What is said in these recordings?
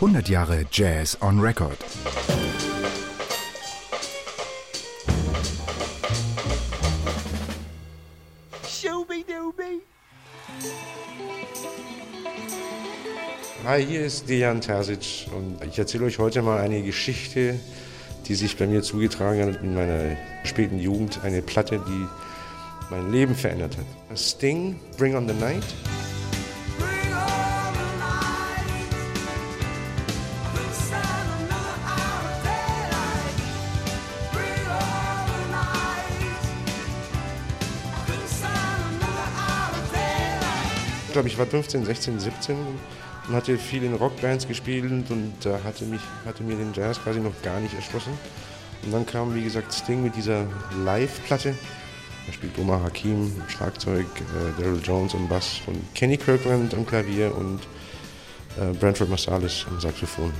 100 Jahre Jazz on Record. Hi, hier ist Dejan Terzic und ich erzähle euch heute mal eine Geschichte, die sich bei mir zugetragen hat in meiner späten Jugend. Eine Platte, die mein Leben verändert hat. Sting, Bring on the Night. Glaube, ich war 15, 16, 17 und hatte viel in Rockbands gespielt und äh, hatte, hatte mir den Jazz quasi noch gar nicht erschlossen. Und dann kam, wie gesagt, Sting mit dieser Live-Platte. Da spielt Omar Hakim Schlagzeug, äh, Daryl Jones am Bass und Kenny Kirkland am Klavier und äh, Brentford Marsalis am Saxophon.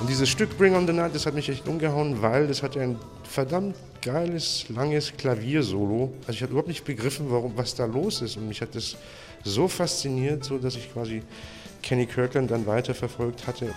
Und dieses Stück Bring on the Night, das hat mich echt umgehauen, weil das hatte ein verdammt geiles, langes Klaviersolo. Also ich habe überhaupt nicht begriffen, warum, was da los ist. Und mich hat das so fasziniert, so dass ich quasi Kenny Kirkland dann weiterverfolgt hatte.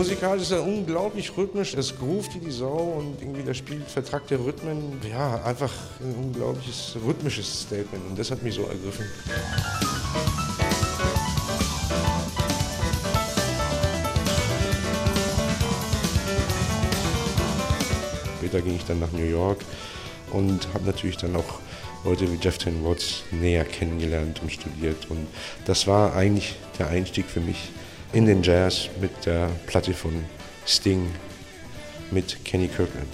Musikalisch ist er unglaublich rhythmisch, es groovt wie die Sau und irgendwie der spielt vertrackte Rhythmen. Ja, einfach ein unglaubliches rhythmisches Statement und das hat mich so ergriffen. Später ging ich dann nach New York und habe natürlich dann auch Leute wie Jeff Ten Watts näher kennengelernt und studiert. Und das war eigentlich der Einstieg für mich in den Jazz mit der Platte von Sting mit Kenny Kirkland.